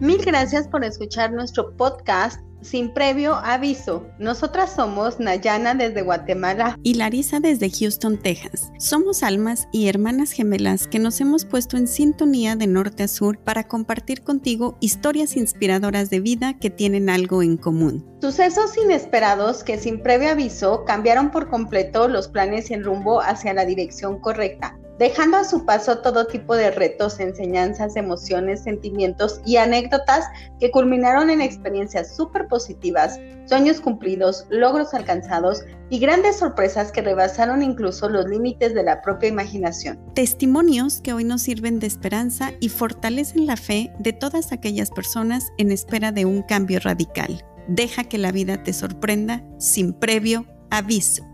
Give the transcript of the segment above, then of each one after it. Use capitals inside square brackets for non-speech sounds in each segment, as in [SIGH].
Mil gracias por escuchar nuestro podcast sin previo aviso. Nosotras somos Nayana desde Guatemala y Larisa desde Houston, Texas. Somos almas y hermanas gemelas que nos hemos puesto en sintonía de norte a sur para compartir contigo historias inspiradoras de vida que tienen algo en común. Sucesos inesperados que sin previo aviso cambiaron por completo los planes y el rumbo hacia la dirección correcta dejando a su paso todo tipo de retos, enseñanzas, emociones, sentimientos y anécdotas que culminaron en experiencias súper positivas, sueños cumplidos, logros alcanzados y grandes sorpresas que rebasaron incluso los límites de la propia imaginación. Testimonios que hoy nos sirven de esperanza y fortalecen la fe de todas aquellas personas en espera de un cambio radical. Deja que la vida te sorprenda sin previo aviso.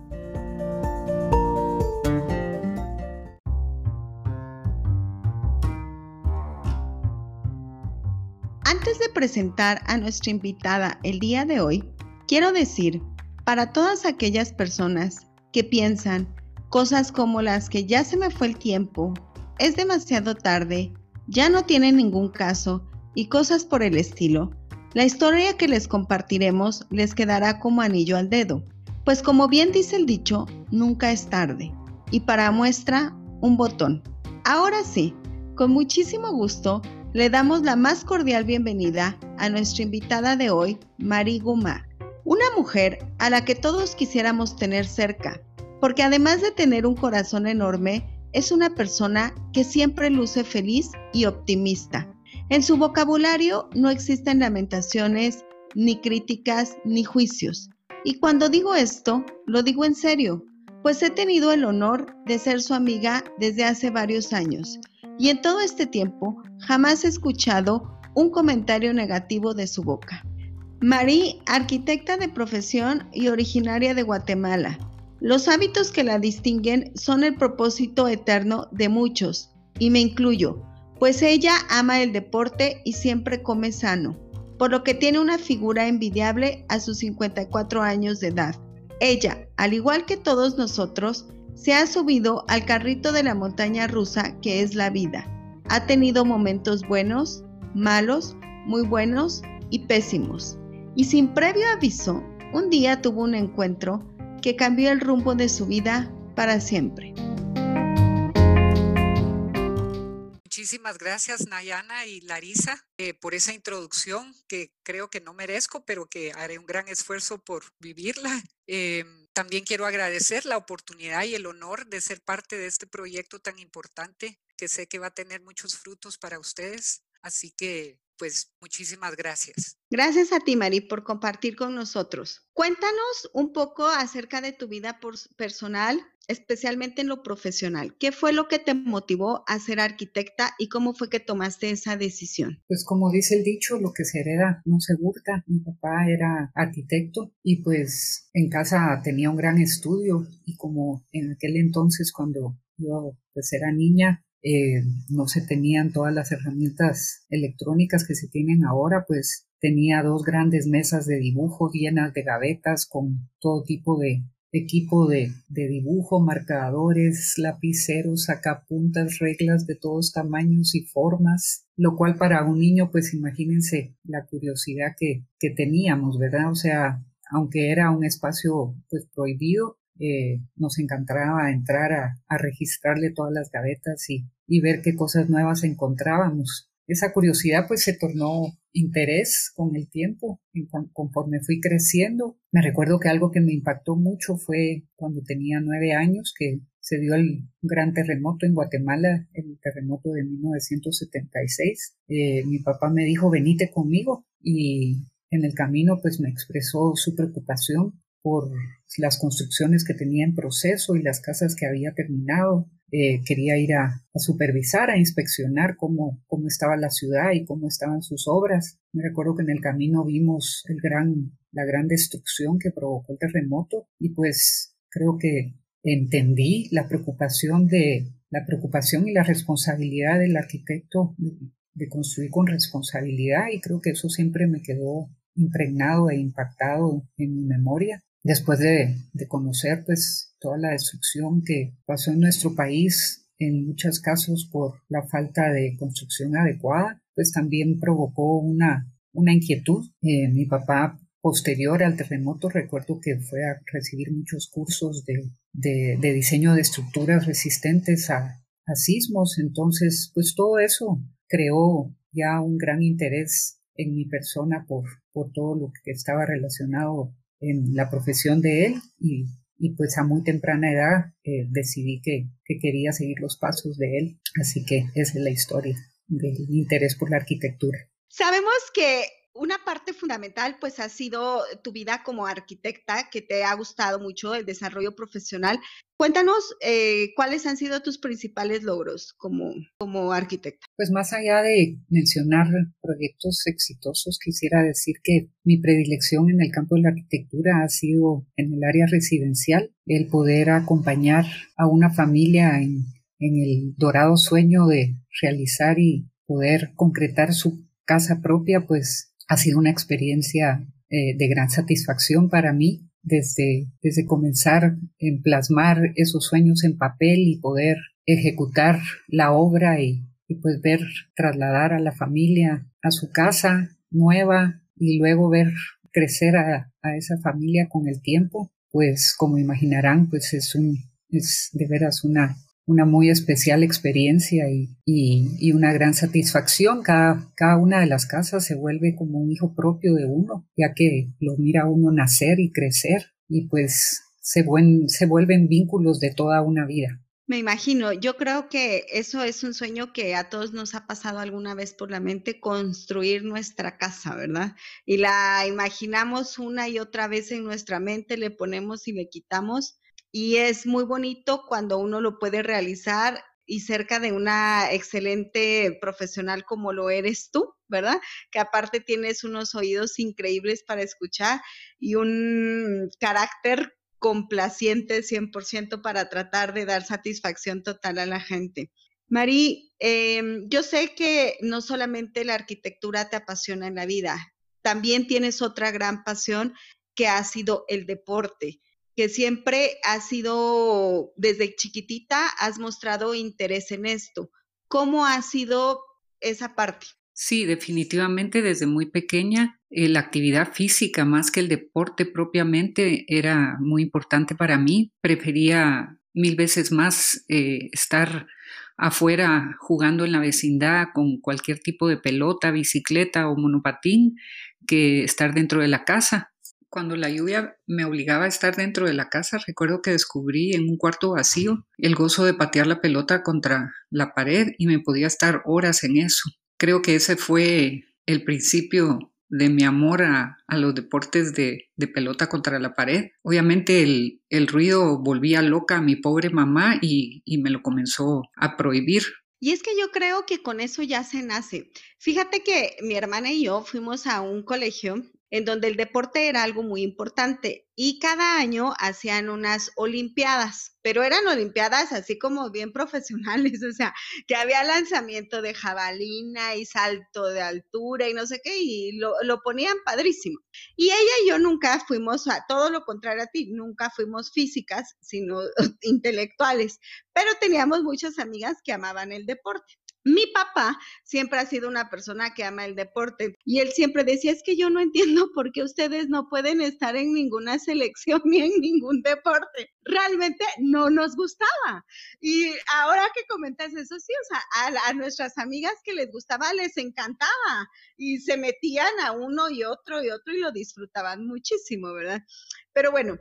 Antes de presentar a nuestra invitada el día de hoy, quiero decir, para todas aquellas personas que piensan cosas como las que ya se me fue el tiempo, es demasiado tarde, ya no tiene ningún caso y cosas por el estilo, la historia que les compartiremos les quedará como anillo al dedo, pues como bien dice el dicho, nunca es tarde. Y para muestra, un botón. Ahora sí, con muchísimo gusto, le damos la más cordial bienvenida a nuestra invitada de hoy, Marie Guma, una mujer a la que todos quisiéramos tener cerca, porque además de tener un corazón enorme, es una persona que siempre luce feliz y optimista. En su vocabulario no existen lamentaciones, ni críticas, ni juicios. Y cuando digo esto, lo digo en serio, pues he tenido el honor de ser su amiga desde hace varios años y en todo este tiempo jamás he escuchado un comentario negativo de su boca. Marie, arquitecta de profesión y originaria de Guatemala. Los hábitos que la distinguen son el propósito eterno de muchos, y me incluyo, pues ella ama el deporte y siempre come sano, por lo que tiene una figura envidiable a sus 54 años de edad. Ella, al igual que todos nosotros, se ha subido al carrito de la montaña rusa que es la vida. Ha tenido momentos buenos, malos, muy buenos y pésimos. Y sin previo aviso, un día tuvo un encuentro que cambió el rumbo de su vida para siempre. Muchísimas gracias Nayana y Larisa eh, por esa introducción que creo que no merezco, pero que haré un gran esfuerzo por vivirla. [LAUGHS] Em, también quiero agradecer la oportunidad y el honor de ser parte de este proyecto tan importante que sé que va a tener muchos frutos para ustedes. Así que pues muchísimas gracias. Gracias a ti, Mari, por compartir con nosotros. Cuéntanos un poco acerca de tu vida personal, especialmente en lo profesional. ¿Qué fue lo que te motivó a ser arquitecta y cómo fue que tomaste esa decisión? Pues como dice el dicho, lo que se hereda no se hurta. Mi papá era arquitecto y pues en casa tenía un gran estudio y como en aquel entonces cuando yo pues era niña eh, no se tenían todas las herramientas electrónicas que se tienen ahora, pues tenía dos grandes mesas de dibujo llenas de gavetas con todo tipo de equipo de, dibujo, marcadores, lapiceros, sacapuntas, reglas de todos tamaños y formas, lo cual para un niño, pues imagínense la curiosidad que, que teníamos, ¿verdad? O sea, aunque era un espacio pues prohibido, eh, nos encantaba entrar a, a, registrarle todas las gavetas y, y ver qué cosas nuevas encontrábamos. Esa curiosidad pues se tornó interés con el tiempo, conforme fui creciendo. Me recuerdo que algo que me impactó mucho fue cuando tenía nueve años que se dio el gran terremoto en Guatemala, el terremoto de 1976. Eh, mi papá me dijo, venite conmigo y en el camino pues me expresó su preocupación por las construcciones que tenía en proceso y las casas que había terminado. Eh, quería ir a, supervisar, a inspeccionar cómo, cómo estaba la ciudad y cómo estaban sus obras. Me recuerdo que en el camino vimos la gran destrucción que provocó el terremoto y pues creo que entendí la preocupación de la preocupación y la responsabilidad del arquitecto de construir con responsabilidad y creo que eso siempre me quedó impregnado e impactado en mi memoria después de, conocer pues toda la destrucción que pasó en nuestro país en muchos casos por la falta de construcción adecuada, pues también provocó una, una inquietud. Eh, mi papá posterior al terremoto recuerdo que fue a recibir muchos cursos de, de, diseño de estructuras resistentes a, a, sismos. Entonces, pues todo eso creó ya un gran interés en mi persona por, por todo lo que estaba relacionado en la profesión de él y, y pues a muy temprana edad eh, decidí que, que quería seguir los pasos de él. Así que esa es la historia del interés por la arquitectura. Sabemos que una parte fundamental pues ha sido tu vida como arquitecta, que te ha gustado mucho el desarrollo profesional. Cuéntanos eh, cuáles han sido tus principales logros como, como arquitecta. Pues más allá de mencionar proyectos exitosos, quisiera decir que mi predilección en el campo de la arquitectura ha sido en el área residencial, el poder acompañar a una familia en, en el dorado sueño de realizar y poder concretar su casa propia, pues ha sido una experiencia eh, de gran satisfacción para mí desde, desde comenzar en plasmar esos sueños en papel y poder ejecutar la obra y, y pues ver trasladar a la familia a su casa nueva y luego ver crecer a, a esa familia con el tiempo, pues como imaginarán, pues es un, es de veras una, una muy especial experiencia y, y, una gran satisfacción. Cada, cada una de las casas se vuelve como un hijo propio de uno, ya que lo mira uno nacer y crecer y pues se, se vuelven vínculos de toda una vida. Me imagino, yo creo que eso es un sueño que a todos nos ha pasado alguna vez por la mente, construir nuestra casa, ¿verdad? Y la imaginamos una y otra vez en nuestra mente, le ponemos y le quitamos y es muy bonito cuando uno lo puede realizar y cerca de una excelente profesional como lo eres tú, ¿verdad? Que aparte tienes unos oídos increíbles para escuchar y un carácter complaciente 100% para tratar de dar satisfacción total a la gente. Mari, em, yo sé que no solamente la arquitectura te apasiona en la vida, también tienes otra gran pasión que ha sido el deporte que siempre has sido, desde chiquitita, has mostrado interés en esto. ¿Cómo ha sido esa parte? Sí, definitivamente desde muy pequeña eh, la actividad física más que el deporte propiamente era muy importante para mí. Prefería mil veces más eh, estar afuera jugando en la vecindad con cualquier tipo de pelota, bicicleta o monopatín que estar dentro de la casa cuando la lluvia me obligaba a estar dentro de la casa, recuerdo que descubrí en un cuarto vacío el gozo de patear la pelota contra la pared y me podía estar horas en eso. Creo que ese fue el principio de mi amor a, los deportes de, pelota contra la pared. Obviamente el, ruido volvía loca a mi pobre mamá y, me lo comenzó a prohibir. Y es que yo creo que con eso ya se nace. Fíjate que mi hermana y yo fuimos a un colegio en donde el deporte era algo muy importante y cada año hacían unas olimpiadas, pero eran olimpiadas así como bien [LAUGHS] profesionales, o sea, que había lanzamiento de jabalina y salto de altura y no sé qué, y lo, lo ponían padrísimo. Y ella y yo nunca fuimos, a todo lo contrario a ti, nunca fuimos físicas, sino [LAUGHS] intelectuales, pero teníamos muchas amigas que amaban el deporte. Mi papá siempre ha sido una persona que ama el deporte y él siempre decía, es que yo no entiendo por qué ustedes no pueden estar en ninguna selección [LAUGHS] ni en ningún deporte. Realmente no nos gustaba. Y ahora que comentas eso, sí, o sea, a, nuestras amigas que les gustaba les encantaba y se metían a uno y otro y otro y lo disfrutaban muchísimo, ¿verdad? Pero bueno,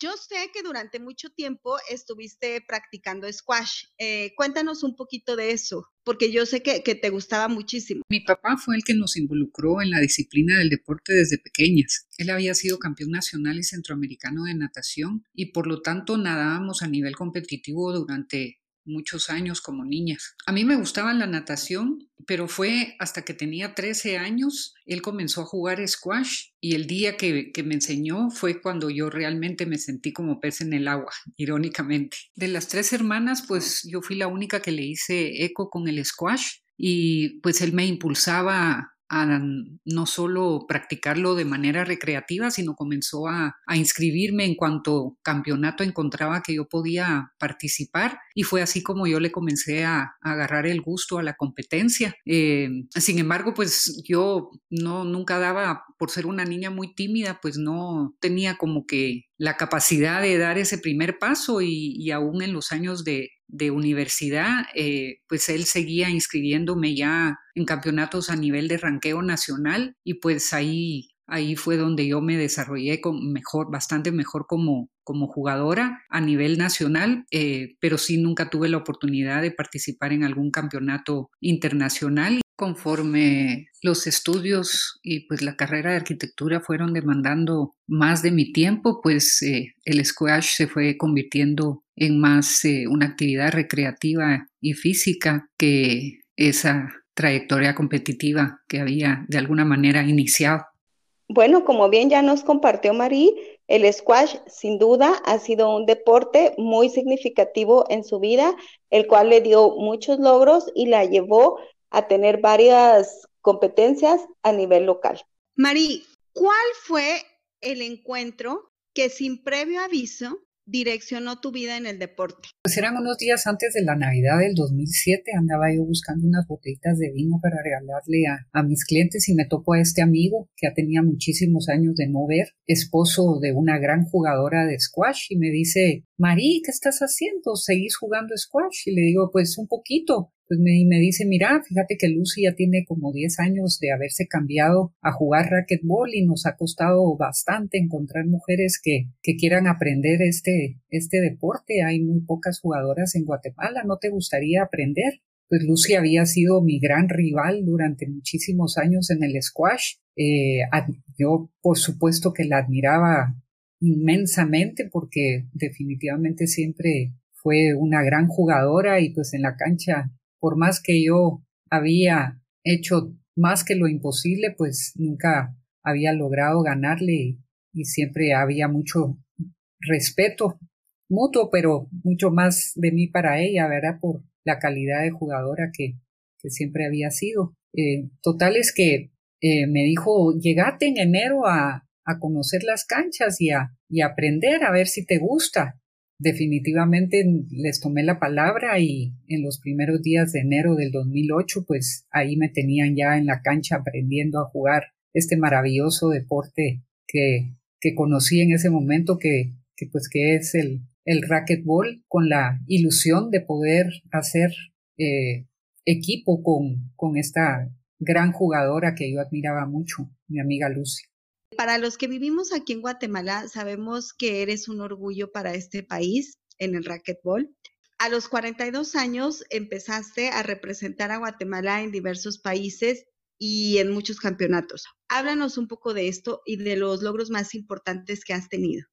yo sé que durante mucho tiempo estuviste practicando squash. Eh, cuéntanos un poquito de eso, porque yo sé que, que, te gustaba muchísimo. Mi papá fue el que nos involucró en la disciplina del deporte desde pequeñas. Él había sido campeón nacional y centroamericano de natación y por lo tanto nadábamos a nivel competitivo durante muchos años como niñas. A mí me gustaba la natación, pero fue hasta que tenía 13 años, él comenzó a jugar squash y el día que, me enseñó fue cuando yo realmente me sentí como pez en el agua, [LAUGHS] irónicamente. De las tres hermanas, pues yo fui la única que le hice eco con el squash y pues él me impulsaba no solo practicarlo de manera recreativa, sino comenzó a, inscribirme en cuanto campeonato encontraba que yo podía participar y fue así como yo le comencé a, agarrar el gusto a la competencia. Eh, sin embargo, pues yo no nunca daba, por ser una niña muy tímida, pues no tenía como que la capacidad de dar ese primer paso y, aún en los años de, universidad, eh, pues él seguía inscribiéndome ya en campeonatos a nivel de ranqueo nacional y pues ahí, ahí fue donde yo me desarrollé con mejor, bastante mejor como, como jugadora a nivel nacional, eh, pero sí nunca tuve la oportunidad de participar en algún campeonato internacional conforme los estudios y pues la carrera de arquitectura fueron demandando más de mi tiempo, pues eh, el squash se fue convirtiendo en más eh, una actividad recreativa y física que esa trayectoria competitiva que había de alguna manera iniciado. Bueno, como bien ya nos compartió Marí, el squash sin duda ha sido un deporte muy significativo en su vida, el cual le dio muchos logros y la llevó a tener varias competencias a nivel local. Mari, ¿cuál fue el encuentro que sin previo aviso direccionó tu vida en el deporte? Pues eran unos días antes de la Navidad del 2007, andaba yo buscando unas botellitas de vino para regalarle a, mis clientes y me topó a este amigo que ya tenía muchísimos años de no ver, esposo de una gran jugadora de squash y me dice, Mari, ¿qué estás haciendo? ¿Seguís jugando squash? Y le digo, pues un poquito pues me, me dice, mira, fíjate que Lucy ya tiene como 10 años de haberse cambiado a jugar racquetball y nos ha costado bastante encontrar mujeres que, que quieran aprender este, este deporte. Hay muy pocas jugadoras en Guatemala, ¿no te gustaría aprender? Pues Lucy había sido mi gran rival durante muchísimos años en el squash. Eh, yo, por supuesto, que la admiraba inmensamente porque definitivamente siempre fue una gran jugadora y pues en la cancha por más que yo había hecho más que lo imposible, pues nunca había logrado ganarle y, siempre había mucho respeto mutuo, pero mucho más de mí para ella, ¿verdad? Por la calidad de jugadora que, que siempre había sido. Eh, total es que eh, me dijo, llegate en enero a, a conocer las canchas y a, y aprender a ver si te gusta definitivamente les tomé la palabra y en los primeros días de enero del 2008 pues ahí me tenían ya en la cancha aprendiendo a jugar este maravilloso deporte que, que conocí en ese momento que, que pues que es el, el racquetball con la ilusión de poder hacer eh, equipo con, con esta gran jugadora que yo admiraba mucho, mi amiga Lucy. Para los que vivimos aquí en Guatemala, sabemos que eres un orgullo para este país en el racquetball. A los 42 años empezaste a representar a Guatemala en diversos países y en muchos campeonatos. Háblanos un poco de esto y de los logros más importantes que has tenido.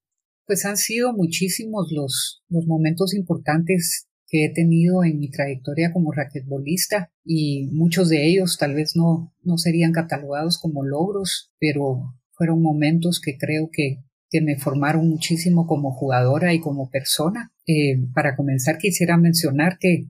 Pues han sido muchísimos los, momentos importantes que he tenido en mi trayectoria como raquetbolista y muchos de ellos tal vez no, no serían catalogados como logros, pero fueron momentos que creo que, que me formaron muchísimo como jugadora y como persona. Eh, para comenzar, quisiera mencionar que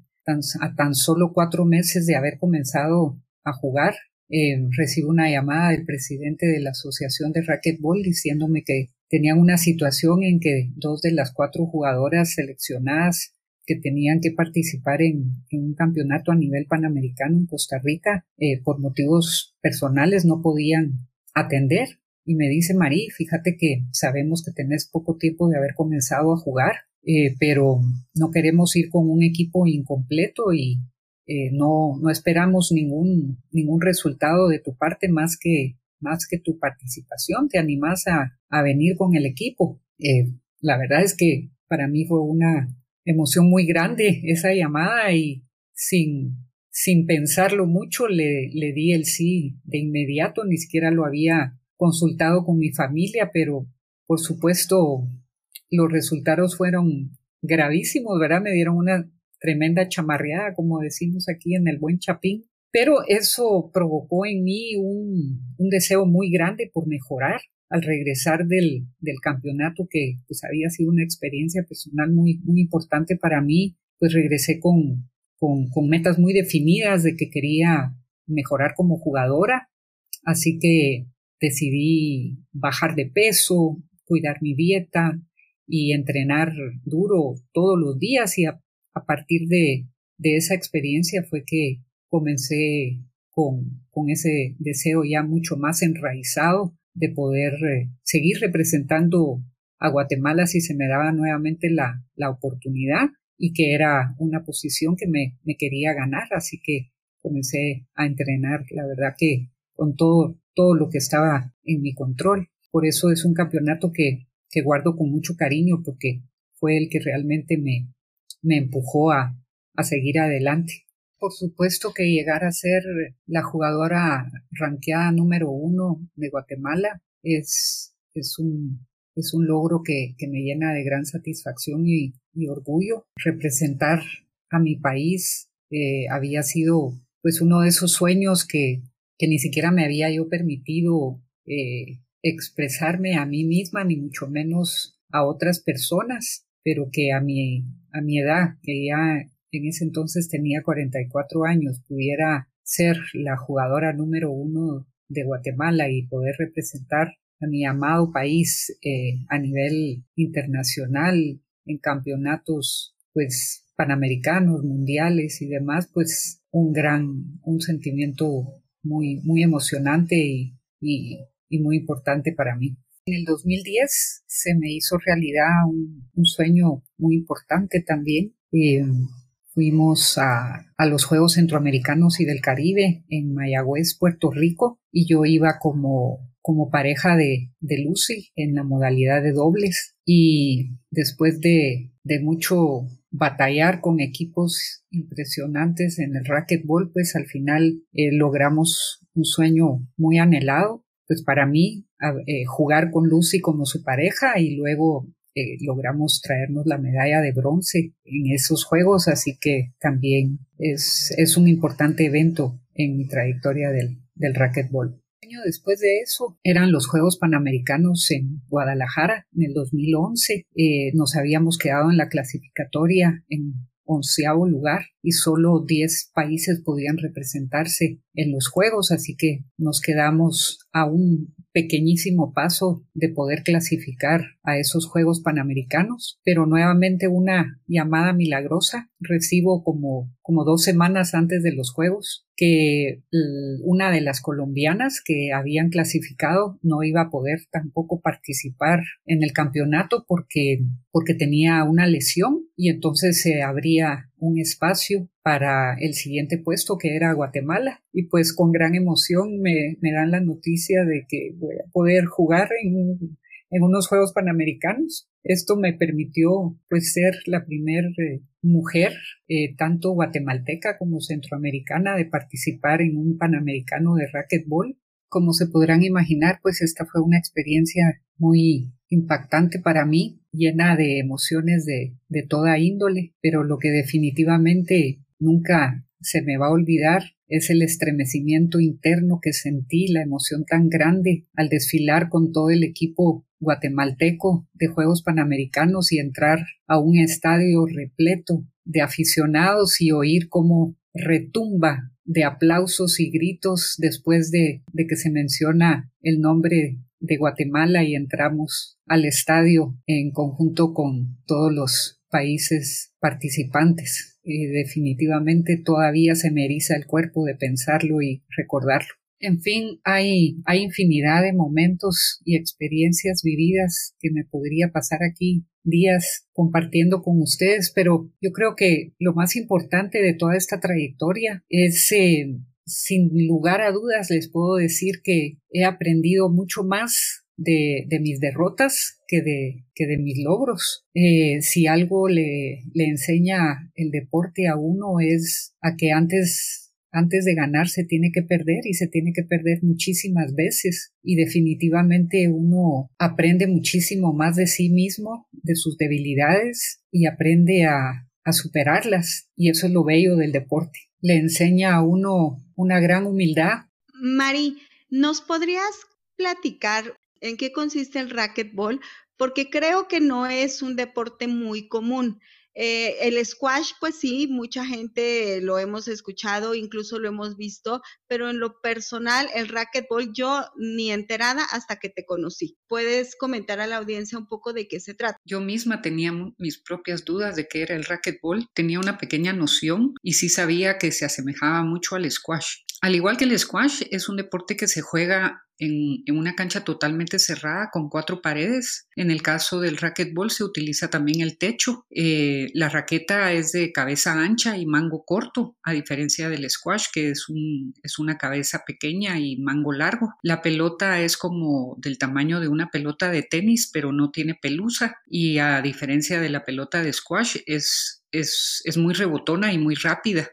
a tan solo cuatro meses de haber comenzado a jugar, eh, recibo una llamada del presidente de la Asociación de Racquetball diciéndome que tenían una situación en que dos de las cuatro jugadoras seleccionadas que tenían que participar en, un campeonato a nivel panamericano en Costa Rica, eh, por motivos personales no podían atender y me dice, Marí, fíjate que sabemos que tenés poco tiempo de haber comenzado a jugar, eh, pero no queremos ir con un equipo incompleto y eh, no, no esperamos ningún, ningún resultado de tu parte más que, más que tu participación. Te animas a, a venir con el equipo. Eh, la verdad es que para mí fue una emoción muy grande esa llamada y sin, sin pensarlo mucho le, le di el sí de inmediato, ni siquiera lo había consultado con mi familia, pero por supuesto los resultados fueron gravísimos, ¿verdad? Me dieron una tremenda chamarreada, como decimos aquí en el buen Chapín, pero eso provocó en mí un, deseo muy grande por mejorar al regresar del, del campeonato que pues había sido una experiencia personal muy, muy importante para mí, pues regresé con, con metas muy definidas de que quería mejorar como jugadora Así que decidí bajar de peso, cuidar mi dieta y entrenar duro todos los días. Y a, partir de, de, esa experiencia fue que comencé con, con, ese deseo ya mucho más enraizado de poder eh, seguir representando a Guatemala si se me daba nuevamente la, la oportunidad y que era una posición que me, me quería ganar, así que comencé a entrenar, la verdad que con todo, todo lo que estaba en mi control. Por eso es un campeonato que, que guardo con mucho cariño porque fue el que realmente me, me empujó a, a seguir adelante. Por supuesto que llegar a ser la jugadora ranqueada número uno de Guatemala es, es un, es un logro que, que me llena de gran satisfacción y, y orgullo. Representar a mi país eh, había sido pues uno de esos sueños que, que ni siquiera me había yo permitido eh, expresarme a mí misma, ni mucho menos a otras personas, pero que a mi, a mi edad, que ya en ese entonces tenía 44 años, pudiera ser la jugadora número uno de Guatemala y poder representar a mi amado país eh, a nivel internacional en campeonatos pues panamericanos, mundiales y demás, pues un gran, un sentimiento muy, muy emocionante y, y, muy importante para mí. En el 2010 se me hizo realidad un, un sueño muy importante también. Eh, fuimos a, a, los Juegos Centroamericanos y del Caribe en Mayagüez, Puerto Rico, y yo iba como como pareja de, de Lucy en la modalidad de dobles y después de, de mucho batallar con equipos impresionantes en el racquetball, pues al final eh, logramos un sueño muy anhelado, pues para mí eh, jugar con Lucy como su pareja y luego eh, logramos traernos la medalla de bronce en esos juegos, así que también es, es un importante evento en mi trayectoria del, del racquetball año después de eso eran los Juegos Panamericanos en Guadalajara en el 2011. Eh, nos habíamos quedado en la clasificatoria en onceavo lugar y solo 10 países podían representarse en los Juegos, así que nos quedamos a un pequeñísimo paso de poder clasificar a esos Juegos Panamericanos, pero nuevamente una llamada milagrosa recibo como, como dos semanas antes de los Juegos que una de las colombianas que habían clasificado no iba a poder tampoco participar en el campeonato porque, porque tenía una lesión y entonces se abría un espacio para el siguiente puesto que era Guatemala. Y pues con gran emoción me, me dan la noticia de que voy a poder jugar en, en unos Juegos Panamericanos. Esto me permitió pues ser la primer eh, mujer, eh, tanto guatemalteca como centroamericana, de participar en un Panamericano de racquetball. Como se podrán imaginar, pues esta fue una experiencia muy impactante para mí, llena de emociones de, de toda índole, pero lo que definitivamente nunca se me va a olvidar es el estremecimiento interno que sentí, la emoción tan grande al desfilar con todo el equipo guatemalteco de Juegos Panamericanos y entrar a un estadio repleto de aficionados y oír cómo retumba de aplausos y gritos después de, de que se menciona el nombre de Guatemala y entramos al estadio en conjunto con todos los países participantes. Y definitivamente todavía se me eriza el cuerpo de pensarlo y recordarlo. En fin, hay, hay infinidad de momentos y experiencias vividas que me podría pasar aquí días compartiendo con ustedes, pero yo creo que lo más importante de toda esta trayectoria es eh, sin lugar a dudas les puedo decir que he aprendido mucho más de, de mis derrotas que de, que de mis logros. Eh, si algo le, le enseña el deporte a uno es a que antes antes de ganar se tiene que perder y se tiene que perder muchísimas veces y definitivamente uno aprende muchísimo más de sí mismo, de sus debilidades y aprende a, superarlas y eso es lo bello del deporte. Le enseña a uno una gran humildad. Mari, ¿nos podrías platicar en qué consiste el racquetball? Porque creo que no es un deporte muy común. Eh, el squash, pues sí, mucha gente lo hemos escuchado, incluso lo hemos visto, pero en lo personal, el racquetball, yo ni enterada hasta que te conocí. ¿Puedes comentar a la audiencia un poco de qué se trata? Yo misma tenía mis propias dudas de qué era el racquetball, tenía una pequeña noción y sí sabía que se asemejaba mucho al squash. Al igual que el squash, es un deporte que se juega en, una cancha totalmente cerrada con cuatro paredes. En el caso del racquetball se utiliza también el techo. Eh, la raqueta es de cabeza ancha y mango corto, a diferencia del squash, que es, un, es una cabeza pequeña y mango largo. La pelota es como del tamaño de una pelota de tenis, pero no tiene pelusa. Y a diferencia de la pelota de squash, es muy rebotona y muy rápida.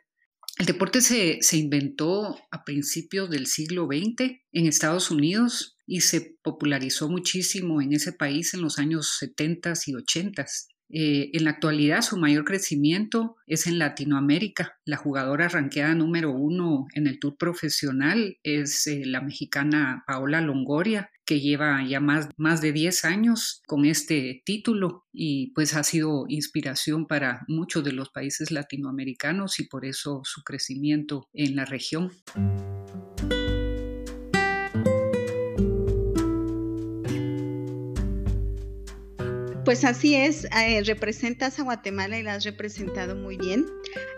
El deporte se, inventó a principios del siglo XX en Estados Unidos y se popularizó muchísimo en ese país en los años 70 y 80. Eh, en la actualidad su mayor crecimiento es en Latinoamérica. La jugadora ranqueada número uno en el tour profesional es eh, la mexicana Paola Longoria, que lleva ya más, más de 10 años con este título y pues ha sido inspiración para muchos de los países latinoamericanos y por eso su crecimiento en la región. Pues así es, eh, representas a Guatemala y la has representado muy bien.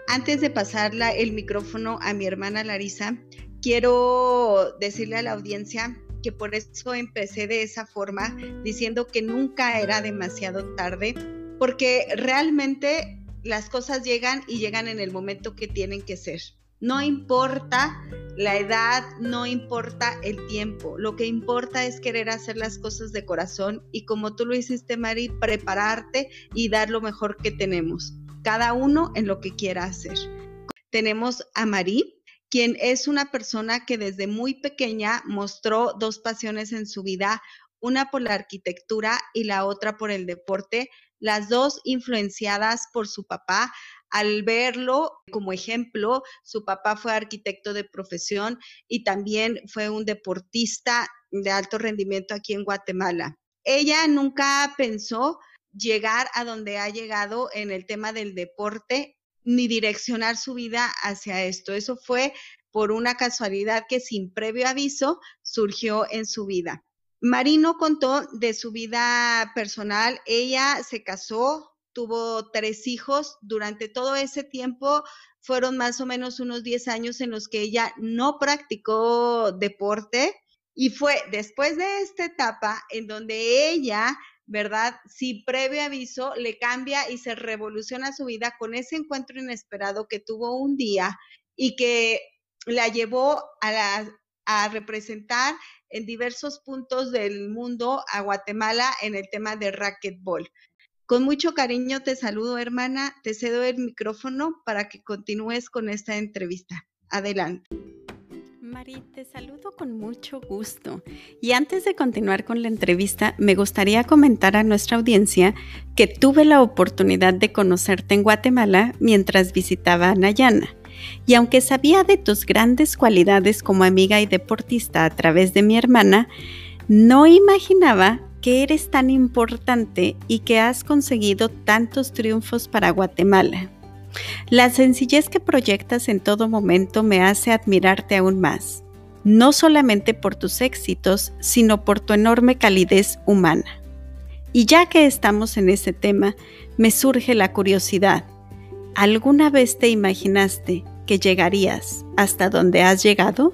Antes de pasarla el micrófono a mi hermana Larisa, quiero decirle a la audiencia que por eso empecé de esa forma, diciendo que nunca era demasiado tarde, porque realmente las cosas llegan y llegan en el momento que tienen que ser. No importa la edad, no importa el tiempo. Lo que importa es querer hacer las cosas de corazón y como tú lo hiciste, Mari, prepararte y dar lo mejor que tenemos. Cada uno en lo que quiera hacer. Tenemos a Mari, quien es una persona que desde muy pequeña mostró dos pasiones en su vida, una por la arquitectura y la otra por el deporte, las dos influenciadas por su papá, al verlo como ejemplo, su papá fue arquitecto de profesión y también fue un deportista de alto rendimiento aquí en Guatemala. Ella nunca pensó llegar a donde ha llegado en el tema del deporte ni direccionar su vida hacia esto. Eso fue por una casualidad que sin previo aviso surgió en su vida. Marino contó de su vida personal. Ella se casó, tuvo tres hijos. Durante todo ese tiempo fueron más o menos unos 10 años en los que ella no practicó deporte y fue después de esta etapa en donde ella, ¿verdad? Sin previo aviso, le cambia y se revoluciona su vida con ese encuentro inesperado que tuvo un día y que la llevó a, a representar en diversos puntos del mundo a Guatemala en el tema de racquetball. Con mucho cariño te saludo, hermana. Te cedo el micrófono para que continúes con esta entrevista. Adelante. Mari, te saludo con mucho gusto. Y antes de continuar con la entrevista, me gustaría comentar a nuestra audiencia que tuve la oportunidad de conocerte en Guatemala mientras visitaba a Nayana. Y aunque sabía de tus grandes cualidades como amiga y deportista a través de mi hermana, no imaginaba que eres tan importante y que has conseguido tantos triunfos para Guatemala. La sencillez que proyectas en todo momento me hace admirarte aún más, no solamente por tus éxitos, sino por tu enorme calidez humana. Y ya que estamos en ese tema, me surge la curiosidad. ¿Alguna vez te imaginaste que llegarías hasta donde has llegado?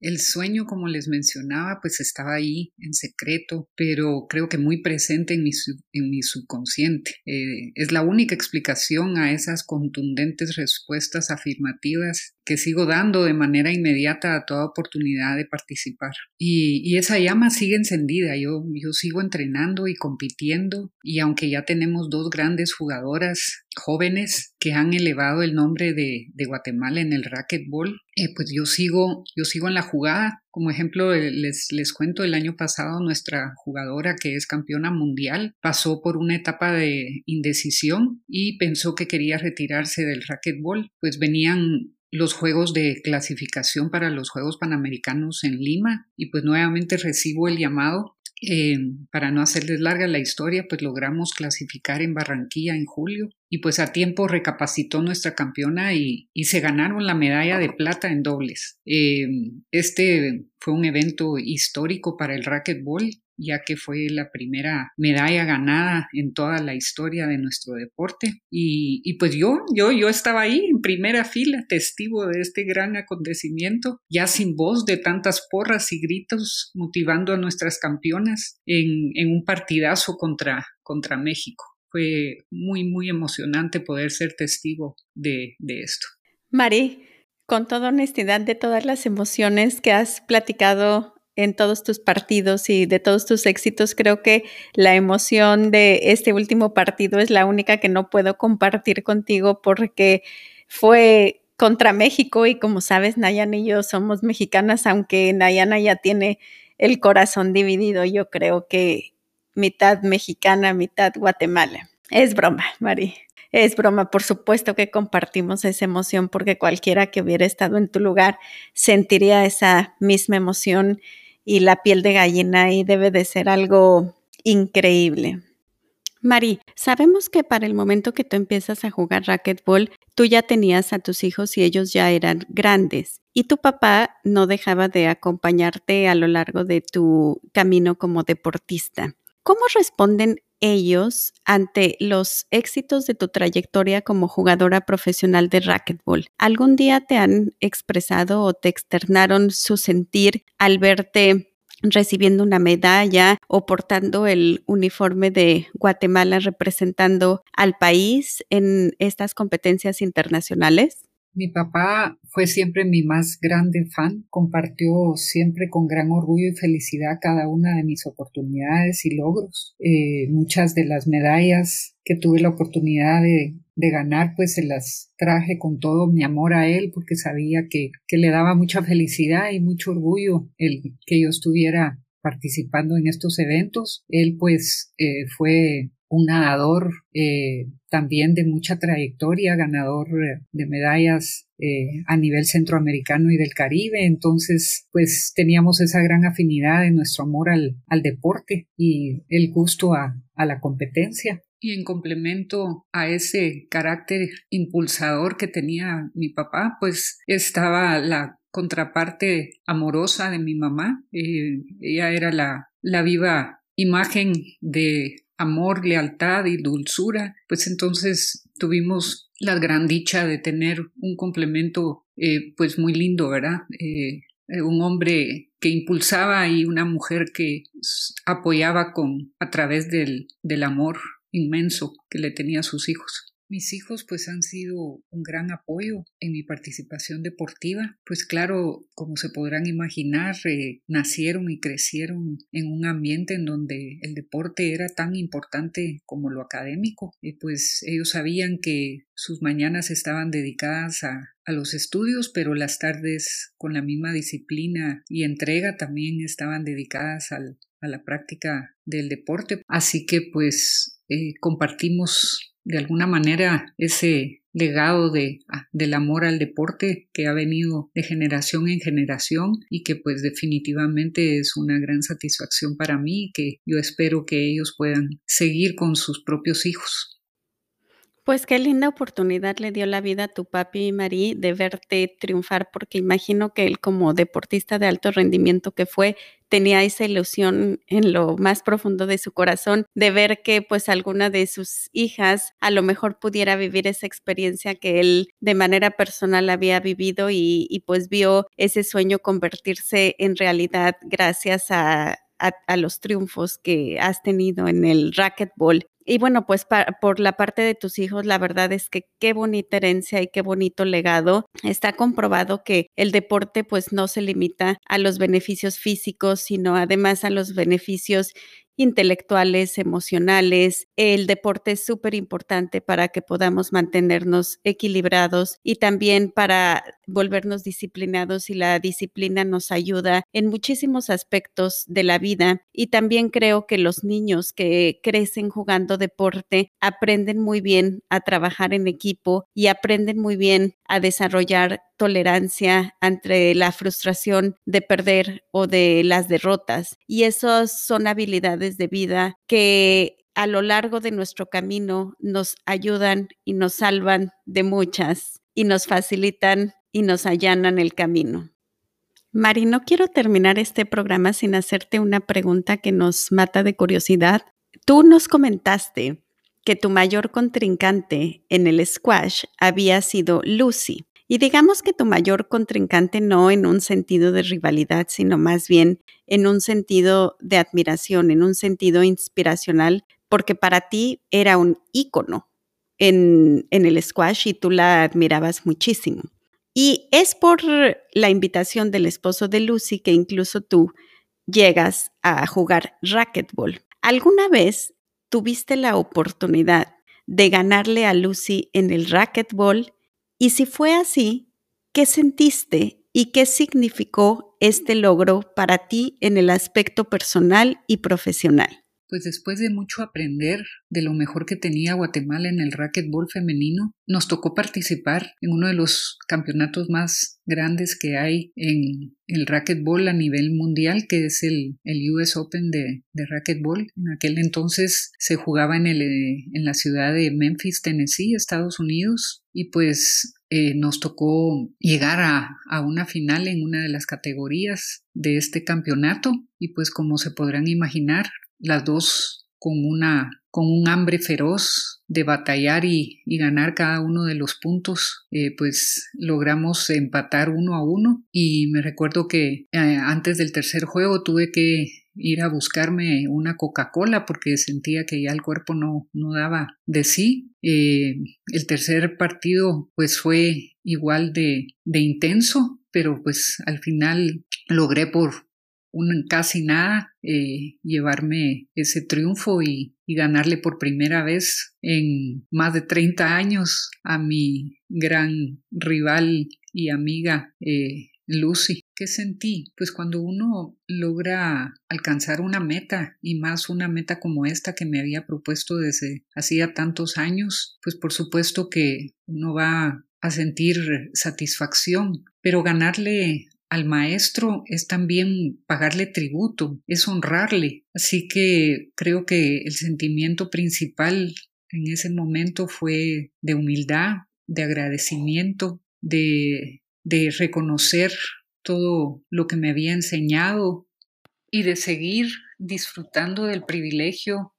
El sueño, como les mencionaba, pues estaba ahí en secreto, pero creo que muy presente en mi, en mi subconsciente. Eh, es la única explicación a esas contundentes respuestas afirmativas sigo dando de manera inmediata a toda oportunidad de participar. Y, esa llama sigue encendida, yo, yo sigo entrenando y compitiendo y aunque ya tenemos dos grandes jugadoras jóvenes que han elevado el nombre de, Guatemala en el racquetball, eh, pues yo sigo, yo sigo en la jugada. Como ejemplo, eh, les, les cuento, el año pasado nuestra jugadora que es campeona mundial pasó por una etapa de indecisión y pensó que quería retirarse del racquetball, pues venían los juegos de clasificación para los Juegos Panamericanos en Lima. Y pues nuevamente recibo el llamado Eh, para no hacerles larga la historia, pues logramos clasificar en Barranquilla en julio. Y pues a tiempo recapacitó nuestra campeona y, se ganaron la medalla de plata en dobles. Eh, este fue un evento histórico para el racquetball ya que fue la primera medalla ganada en toda la historia de nuestro deporte. Y, pues yo, yo, yo estaba ahí en primera fila, testigo de este gran acontecimiento, ya sin voz de tantas porras y gritos, motivando a nuestras campeonas en, un partidazo contra, contra México. Fue muy, muy emocionante poder ser testigo de, de esto. Mari, con toda honestidad de todas las emociones que has platicado en todos tus partidos y de todos tus éxitos. Creo que la emoción de este último partido es la única que no puedo compartir contigo porque fue contra México y como sabes, Nayana y yo somos mexicanas, aunque Nayana ya tiene el corazón dividido, yo creo que mitad mexicana, mitad Guatemala. Es broma, Mari. Es broma, por supuesto que compartimos esa emoción porque cualquiera que hubiera estado en tu lugar sentiría esa misma emoción y la piel de gallina y debe de ser algo increíble. Mari, sabemos que para el momento que tú empiezas a jugar racquetball, tú ya tenías a tus hijos y ellos ya eran grandes y tu papá no dejaba de acompañarte a lo largo de tu camino como deportista. ¿Cómo responden ellos ante los éxitos de tu trayectoria como jugadora profesional de racquetball? ¿Algún día te han expresado o te externaron su sentir al verte recibiendo una medalla o portando el uniforme de Guatemala representando al país en estas competencias internacionales? Mi papá fue siempre mi más grande fan, compartió siempre con gran orgullo y felicidad cada una de mis oportunidades y logros. Eh, muchas de las medallas que tuve la oportunidad de, de, ganar, pues se las traje con todo mi amor a él, porque sabía que, que le daba mucha felicidad y mucho orgullo el que yo estuviera participando en estos eventos. Él pues eh, fue un nadador eh, también de mucha trayectoria, ganador eh, de medallas eh, a nivel centroamericano y del Caribe. Entonces, pues teníamos esa gran afinidad de nuestro amor al, al deporte y el gusto a, a la competencia. Y en complemento a ese carácter impulsador que tenía mi papá, pues estaba la contraparte amorosa de mi mamá. ella era la, la viva imagen de amor, lealtad y dulzura, pues entonces tuvimos la gran dicha de tener un complemento eh, pues muy lindo, ¿verdad? Eh, eh, un hombre que impulsaba y una mujer que apoyaba con a través del, del amor inmenso que le tenía a sus hijos. Mis hijos pues han sido un gran apoyo en mi participación deportiva. Pues claro, como se podrán imaginar, eh, nacieron y crecieron en un ambiente en donde el deporte era tan importante como lo académico. Y pues ellos sabían que sus mañanas estaban dedicadas a, a los estudios, pero las tardes con la misma disciplina y entrega también estaban dedicadas al, a la práctica del deporte. Así que pues eh, compartimos de alguna manera ese legado de, ah, del amor al deporte que ha venido de generación en generación y que pues definitivamente es una gran satisfacción para mí y que yo espero que ellos puedan seguir con sus propios hijos. Pues qué linda oportunidad le dio la vida a tu papi y Marí de verte triunfar, porque imagino que él como deportista de alto rendimiento que fue, tenía esa ilusión en lo más profundo de su corazón de ver que pues alguna de sus hijas a lo mejor pudiera vivir esa experiencia que él de manera personal había vivido y, pues vio ese sueño convertirse en realidad gracias a, a, los triunfos que has tenido en el racquetball. Y bueno, pues por la parte de tus hijos, la verdad es que qué bonita herencia y qué bonito legado. Está comprobado que el deporte pues no se limita a los beneficios físicos, sino además a los beneficios intelectuales, emocionales. El deporte es súper importante para que podamos mantenernos equilibrados y también para volvernos disciplinados y la disciplina nos ayuda en muchísimos aspectos de la vida y también creo que los niños que crecen jugando deporte aprenden muy bien a trabajar en equipo y aprenden muy bien a desarrollar tolerancia ante la frustración de perder o de las derrotas. Y esas son habilidades de vida que a lo largo de nuestro camino nos ayudan y nos salvan de muchas y nos facilitan y nos allanan el camino. Mari, no quiero terminar este programa sin hacerte una pregunta que nos mata de curiosidad. Tú nos comentaste que tu mayor contrincante en el squash había sido Lucy. Y digamos que tu mayor contrincante no en un sentido de rivalidad, sino más bien en un sentido de admiración, en un sentido inspiracional, porque para ti era un ícono en, en el squash y tú la admirabas muchísimo. Y es por la invitación del esposo de Lucy que incluso tú llegas a jugar racquetball. ¿Alguna vez tuviste la oportunidad de ganarle a Lucy en el racquetball? Y si fue así, ¿qué sentiste y qué significó este logro para ti en el aspecto personal y profesional? Pues después de mucho aprender de lo mejor que tenía Guatemala en el racquetball femenino, nos tocó participar en uno de los campeonatos más grandes que hay en el racquetball a nivel mundial, que es el, US Open de, de, racquetball. En aquel entonces se jugaba en, el, en la ciudad de Memphis, Tennessee, Estados Unidos, y pues eh, nos tocó llegar a, a, una final en una de las categorías de este campeonato y pues como se podrán imaginar las dos con una con un hambre feroz de batallar y, ganar cada uno de los puntos, eh, pues logramos empatar uno a uno. Y me recuerdo que eh, antes del tercer juego tuve que ir a buscarme una Coca-Cola porque sentía que ya el cuerpo no, no daba de sí. Eh, el tercer partido pues fue igual de, de intenso, pero pues al final logré por, un casi nada eh, llevarme ese triunfo y, ganarle por primera vez en más de 30 años a mi gran rival y amiga eh, Lucy. ¿Qué sentí? Pues cuando uno logra alcanzar una meta y más una meta como esta que me había propuesto desde hacía tantos años, pues por supuesto que uno va a sentir satisfacción, pero ganarle al maestro es también pagarle tributo, es honrarle. Así que creo que el sentimiento principal en ese momento fue de humildad, de agradecimiento, de, de reconocer todo lo que me había enseñado y de seguir disfrutando del privilegio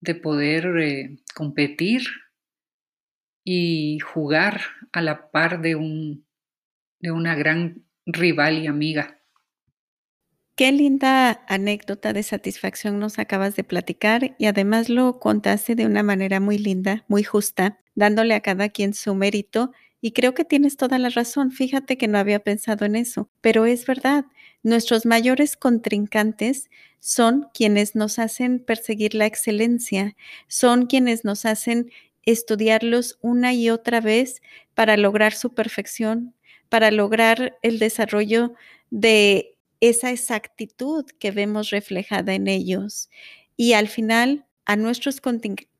de poder eh, competir y jugar a la par de, un, de una gran rival y amiga. Qué linda anécdota de satisfacción nos acabas de platicar y además lo contaste de una manera muy linda, muy justa, dándole a cada quien su mérito y creo que tienes toda la razón. Fíjate que no había pensado en eso, pero es verdad. Nuestros mayores contrincantes son quienes nos hacen perseguir la excelencia, son quienes nos hacen estudiarlos una y otra vez para lograr su perfección, para lograr el desarrollo de esa exactitud que vemos reflejada en ellos. Y al final, a nuestros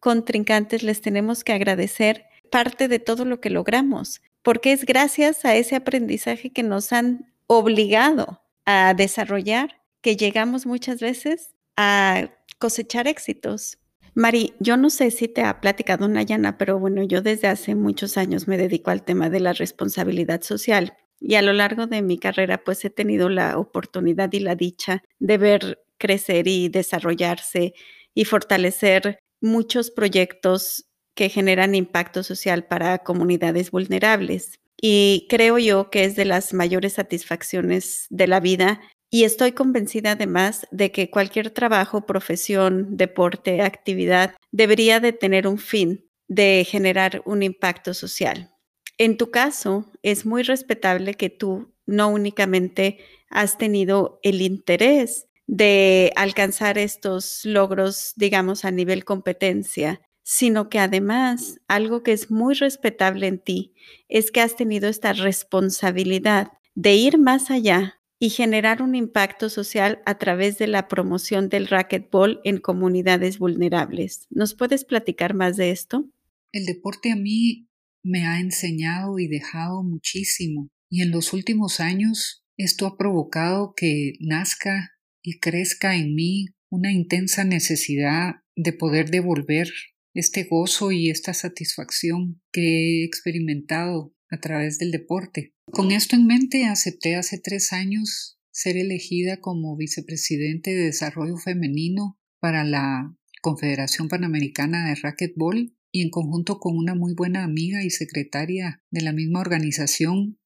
contrincantes les tenemos que agradecer parte de todo lo que logramos, porque es gracias a ese aprendizaje que nos han obligado a desarrollar que llegamos muchas veces a cosechar éxitos. Mari, yo no sé si te ha platicado Nayana, pero bueno, yo desde hace muchos años me dedico al tema de la responsabilidad social y a lo largo de mi carrera pues he tenido la oportunidad y la dicha de ver crecer y desarrollarse y fortalecer muchos proyectos que generan impacto social para comunidades vulnerables. Y creo yo que es de las mayores satisfacciones de la vida y estoy convencida además de que cualquier trabajo, profesión, deporte, actividad debería de tener un fin de generar un impacto social. En tu caso, es muy respetable que tú no únicamente has tenido el interés de alcanzar estos logros, digamos, a nivel competencia, sino que además algo que es muy respetable en ti es que has tenido esta responsabilidad de ir más allá y generar un impacto social a través de la promoción del racquetball en comunidades vulnerables. ¿Nos puedes platicar más de esto? El deporte a mí me ha enseñado y dejado muchísimo y en los últimos años esto ha provocado que nazca y crezca en mí una intensa necesidad de poder devolver este gozo y esta satisfacción que he experimentado a través del deporte. Con esto en mente, acepté hace tres años ser elegida como vicepresidente de Desarrollo Femenino para la Confederación Panamericana de Racquetball y en conjunto con una muy buena amiga y secretaria de la misma organización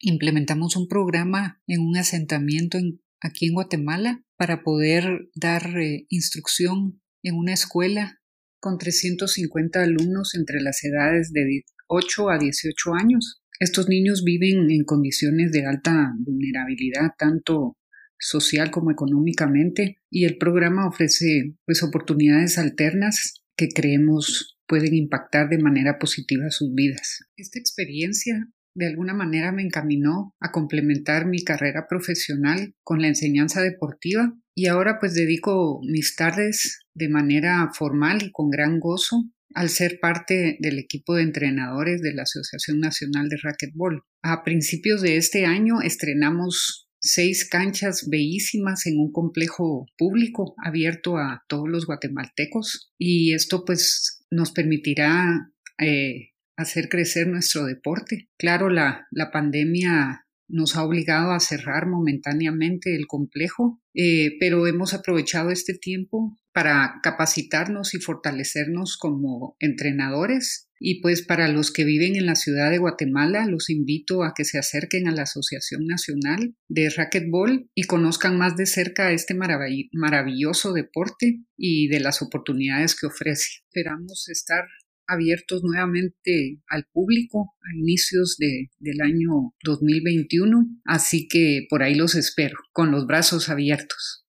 implementamos un programa en un asentamiento aquí en Guatemala para poder dar eh, instrucción en una escuela con 350 alumnos entre las edades de 8 a 18 años. Estos niños viven en condiciones de alta vulnerabilidad, tanto social como económicamente, y el programa ofrece pues oportunidades alternas que creemos pueden impactar de manera positiva sus vidas. Esta experiencia de alguna manera me encaminó a complementar mi carrera profesional con la enseñanza deportiva y ahora pues dedico mis tardes de manera formal y con gran gozo al ser parte del equipo de entrenadores de la Asociación Nacional de Racquetball. A principios de este año estrenamos seis canchas bellísimas en un complejo público abierto a todos los guatemaltecos y esto pues nos permitirá eh, hacer crecer nuestro deporte. Claro, la, la pandemia nos ha obligado a cerrar momentáneamente el complejo, eh, pero hemos aprovechado este tiempo para capacitarnos y fortalecernos como entrenadores. Y pues para los que viven en la ciudad de Guatemala, los invito a que se acerquen a la Asociación Nacional de Racquetball y conozcan más de cerca este maravilloso deporte y de las oportunidades que ofrece. Esperamos estar abiertos nuevamente al público a inicios de, del año 2021, así que por ahí los espero, con los brazos abiertos.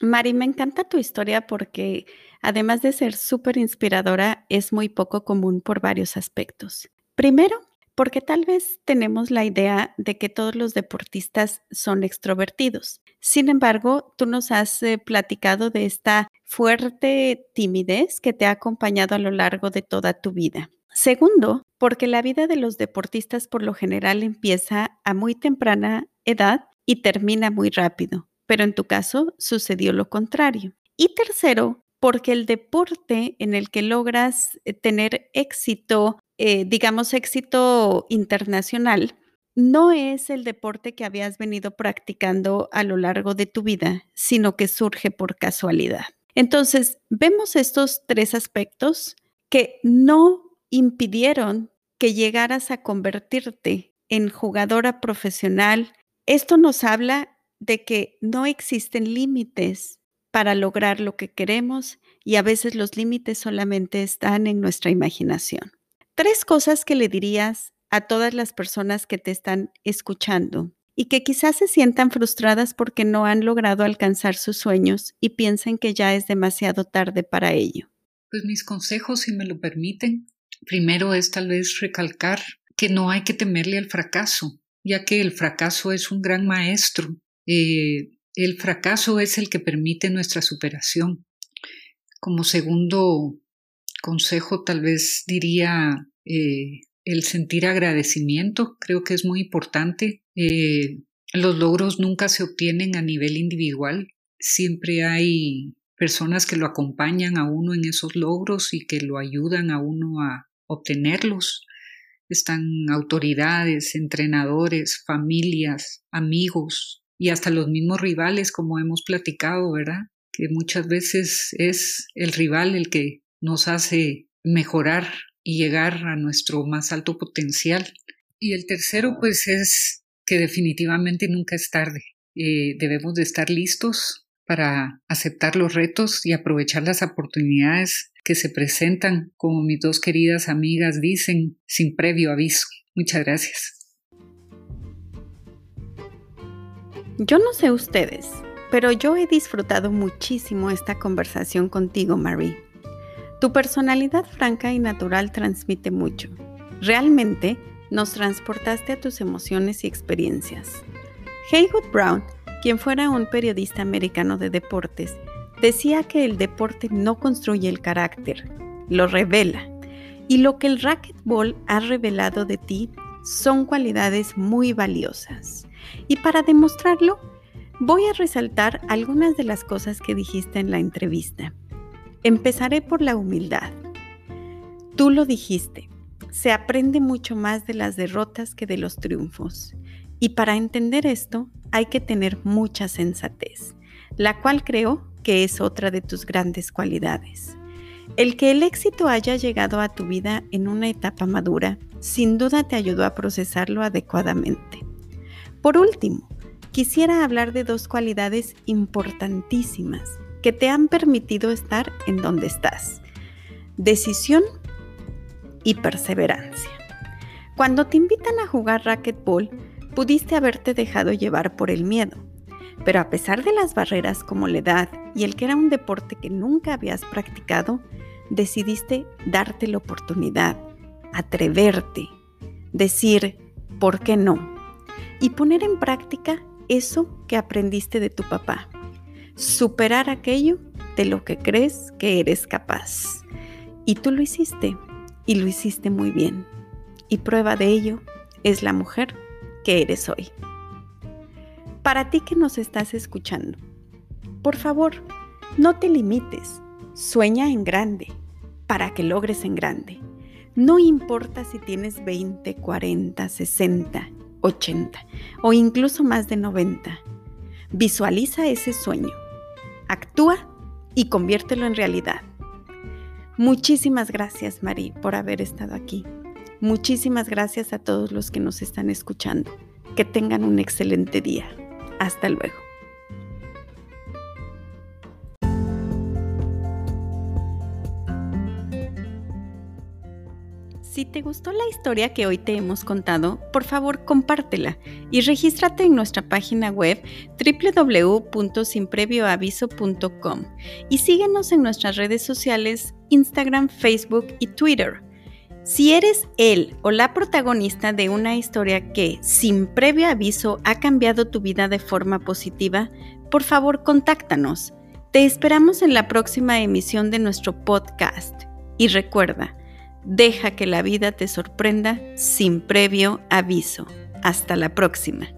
Mari, me encanta tu historia porque además de ser súper inspiradora, es muy poco común por varios aspectos. Primero, porque tal vez tenemos la idea de que todos los deportistas son extrovertidos. Sin embargo, tú nos has eh, platicado de esta fuerte timidez que te ha acompañado a lo largo de toda tu vida. Segundo, porque la vida de los deportistas por lo general empieza a muy temprana edad y termina muy rápido, pero en tu caso sucedió lo contrario. Y tercero, porque el deporte en el que logras eh, tener éxito eh, digamos, éxito internacional, no es el deporte que habías venido practicando a lo largo de tu vida, sino que surge por casualidad. Entonces, vemos estos tres aspectos que no impidieron que llegaras a convertirte en jugadora profesional. Esto nos habla de que no existen límites para lograr lo que queremos y a veces los límites solamente están en nuestra imaginación. Tres cosas que le dirías a todas las personas que te están escuchando y que quizás se sientan frustradas porque no han logrado alcanzar sus sueños y piensen que ya es demasiado tarde para ello. Pues mis consejos, si me lo permiten, primero es tal vez recalcar que no hay que temerle al fracaso, ya que el fracaso es un gran maestro. Eh, el fracaso es el que permite nuestra superación. Como segundo consejo tal vez diría eh, el sentir agradecimiento, creo que es muy importante. Eh, los logros nunca se obtienen a nivel individual, siempre hay personas que lo acompañan a uno en esos logros y que lo ayudan a uno a obtenerlos. Están autoridades, entrenadores, familias, amigos y hasta los mismos rivales, como hemos platicado, ¿verdad? Que muchas veces es el rival el que nos hace mejorar y llegar a nuestro más alto potencial. Y el tercero, pues, es que definitivamente nunca es tarde. Eh, debemos de estar listos para aceptar los retos y aprovechar las oportunidades que se presentan, como mis dos queridas amigas dicen, sin previo aviso. Muchas gracias. Yo no sé ustedes, pero yo he disfrutado muchísimo esta conversación contigo, Marie. Tu personalidad franca y natural transmite mucho. Realmente nos transportaste a tus emociones y experiencias. Haywood Brown, quien fuera un periodista americano de deportes, decía que el deporte no construye el carácter, lo revela. Y lo que el racquetball ha revelado de ti son cualidades muy valiosas. Y para demostrarlo, voy a resaltar algunas de las cosas que dijiste en la entrevista. Empezaré por la humildad. Tú lo dijiste, se aprende mucho más de las derrotas que de los triunfos. Y para entender esto hay que tener mucha sensatez, la cual creo que es otra de tus grandes cualidades. El que el éxito haya llegado a tu vida en una etapa madura, sin duda te ayudó a procesarlo adecuadamente. Por último, quisiera hablar de dos cualidades importantísimas que te han permitido estar en donde estás. Decisión y perseverancia. Cuando te invitan a jugar racquetball, pudiste haberte dejado llevar por el miedo, pero a pesar de las barreras como la edad y el que era un deporte que nunca habías practicado, decidiste darte la oportunidad, atreverte, decir, ¿por qué no? Y poner en práctica eso que aprendiste de tu papá. Superar aquello de lo que crees que eres capaz. Y tú lo hiciste, y lo hiciste muy bien. Y prueba de ello es la mujer que eres hoy. Para ti que nos estás escuchando, por favor, no te limites, sueña en grande para que logres en grande. No importa si tienes 20, 40, 60, 80 o incluso más de 90. Visualiza ese sueño, actúa y conviértelo en realidad. Muchísimas gracias, Mari, por haber estado aquí. Muchísimas gracias a todos los que nos están escuchando. Que tengan un excelente día. Hasta luego. Si te gustó la historia que hoy te hemos contado, por favor compártela y regístrate en nuestra página web www.sinprevioaviso.com y síguenos en nuestras redes sociales Instagram, Facebook y Twitter. Si eres él o la protagonista de una historia que, sin previo aviso, ha cambiado tu vida de forma positiva, por favor contáctanos. Te esperamos en la próxima emisión de nuestro podcast. Y recuerda, Deja que la vida te sorprenda sin previo aviso. Hasta la próxima.